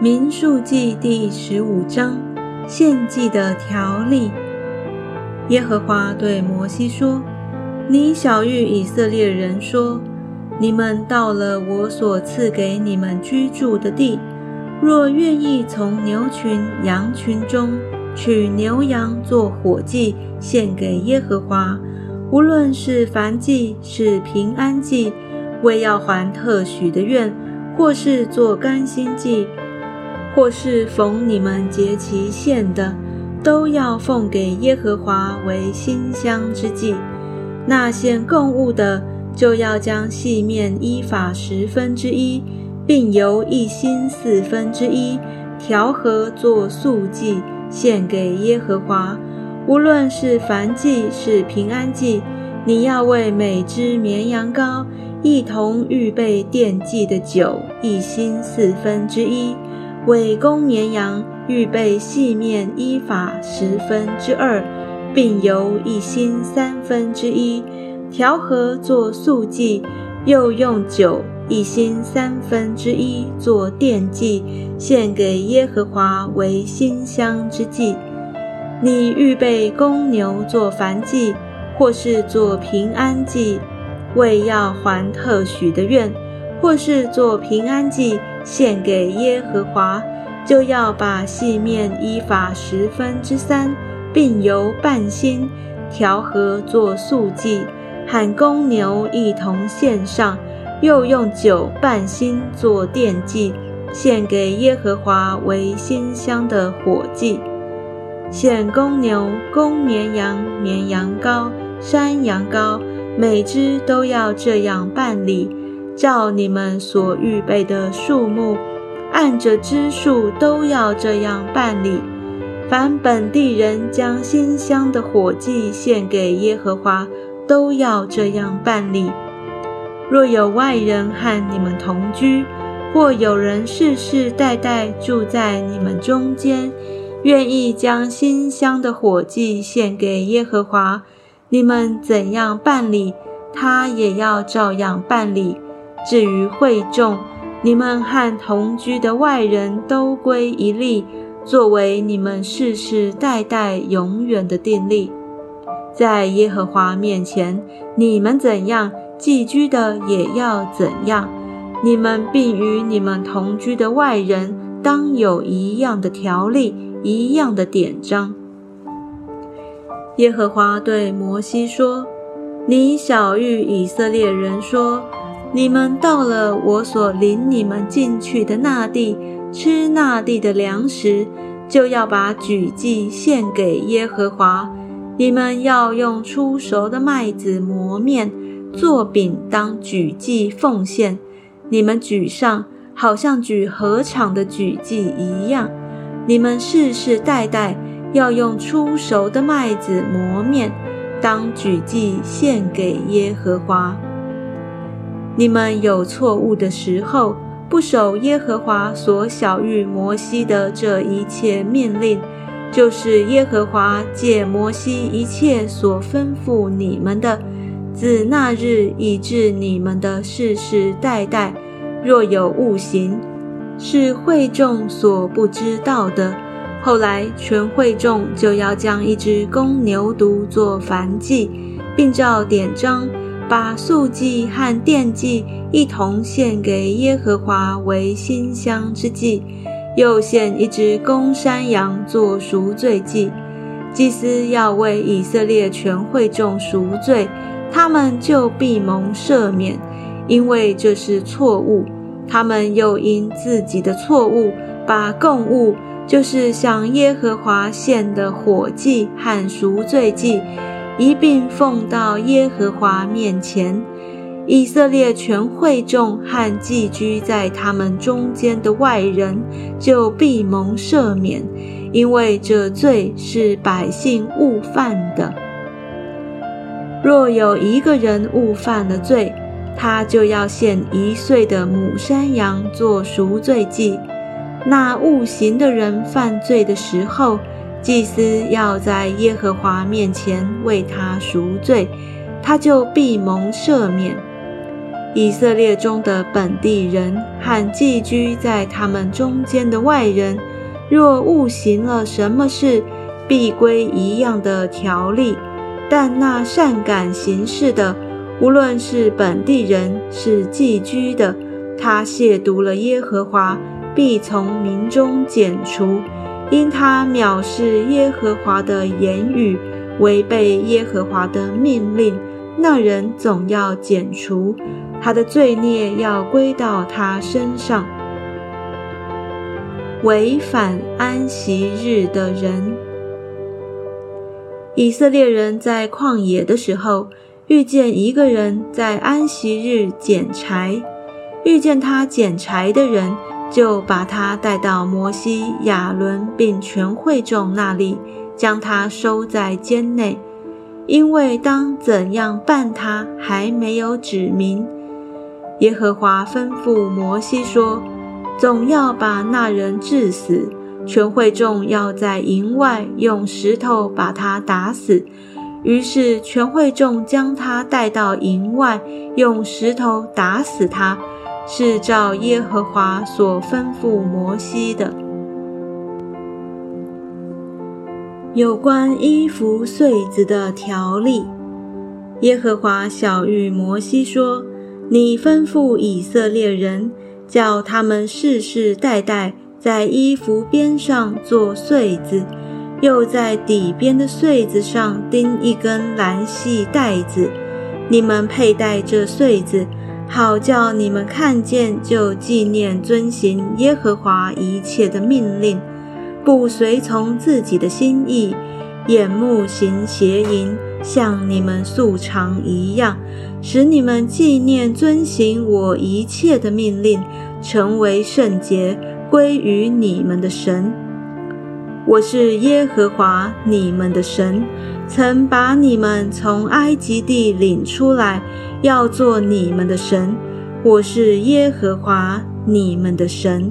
民数记第十五章献祭的条例。耶和华对摩西说：“你小谕以色列人说：你们到了我所赐给你们居住的地，若愿意从牛群、羊群中取牛羊做火祭献给耶和华，无论是燔祭是平安祭，为要还特许的愿。”或是做甘心祭，或是逢你们节期献的，都要奉给耶和华为馨香之祭。那献供物的，就要将细面依法十分之一，并由一心四分之一调和做素祭，献给耶和华。无论是燔祭是平安祭，你要为每只绵羊羔。一同预备奠祭的酒，一心四分之一；为公绵羊预备细面一法十分之二，并由一心三分之一调和做素祭，又用酒一心三分之一做奠祭，献给耶和华为馨香之祭。你预备公牛做燔祭，或是做平安祭。为要还特许的愿，或是做平安祭献给耶和华，就要把细面依法十分之三，并由半心调和做素祭，喊公牛一同献上，又用酒半心做奠祭，献给耶和华为馨香的火祭。献公牛、公绵羊、绵羊羔、山羊羔。每只都要这样办理，照你们所预备的数目，按着支数都要这样办理。凡本地人将新香的火祭献给耶和华，都要这样办理。若有外人和你们同居，或有人世世代代住在你们中间，愿意将新香的火祭献给耶和华。你们怎样办理，他也要照样办理。至于会众，你们和同居的外人都归一例，作为你们世世代代永远的定例。在耶和华面前，你们怎样寄居的，也要怎样。你们并与你们同居的外人，当有一样的条例，一样的典章。耶和华对摩西说：“你小谕以色列人说：你们到了我所领你们进去的那地，吃那地的粮食，就要把举祭献给耶和华。你们要用出熟的麦子磨面做饼，当举祭奉献。你们举上，好像举禾场的举祭一样。你们世世代代。”要用出熟的麦子磨面，当举祭献给耶和华。你们有错误的时候，不守耶和华所晓谕摩西的这一切命令，就是耶和华借摩西一切所吩咐你们的，自那日以至你们的世世代代，若有误行，是会众所不知道的。后来，全会众就要将一只公牛犊做燔祭，并照典章把素祭和奠祭一同献给耶和华为馨香之祭，又献一只公山羊做赎罪祭。祭司要为以色列全会众赎罪，他们就必蒙赦免，因为这是错误。他们又因自己的错误，把供物。就是向耶和华献的火祭和赎罪祭，一并奉到耶和华面前。以色列全会众和寄居在他们中间的外人，就必蒙赦免，因为这罪是百姓误犯的。若有一个人误犯了罪，他就要献一岁的母山羊做赎罪祭。那误行的人犯罪的时候，祭司要在耶和华面前为他赎罪，他就必蒙赦免。以色列中的本地人和寄居在他们中间的外人，若误行了什么事，必归一样的条例。但那善感行事的，无论是本地人是寄居的，他亵渎了耶和华，必从民中剪除，因他藐视耶和华的言语，违背耶和华的命令，那人总要剪除。他的罪孽要归到他身上。违反安息日的人，以色列人在旷野的时候，遇见一个人在安息日捡柴，遇见他捡柴的人，就把他带到摩西、亚伦并全会众那里，将他收在监内，因为当怎样办他还没有指明。耶和华吩咐摩西说：“总要把那人治死，全会众要在营外用石头把他打死。”于是全会众将他带到营外，用石头打死他，是照耶和华所吩咐摩西的。有关衣服穗子的条例，耶和华小谕摩西说。你吩咐以色列人，叫他们世世代代在衣服边上做穗子，又在底边的穗子上钉一根蓝细带子。你们佩戴这穗子，好叫你们看见就纪念遵行耶和华一切的命令，不随从自己的心意，眼目行邪淫。像你们素常一样，使你们纪念遵行我一切的命令，成为圣洁，归于你们的神。我是耶和华你们的神，曾把你们从埃及地领出来，要做你们的神。我是耶和华你们的神。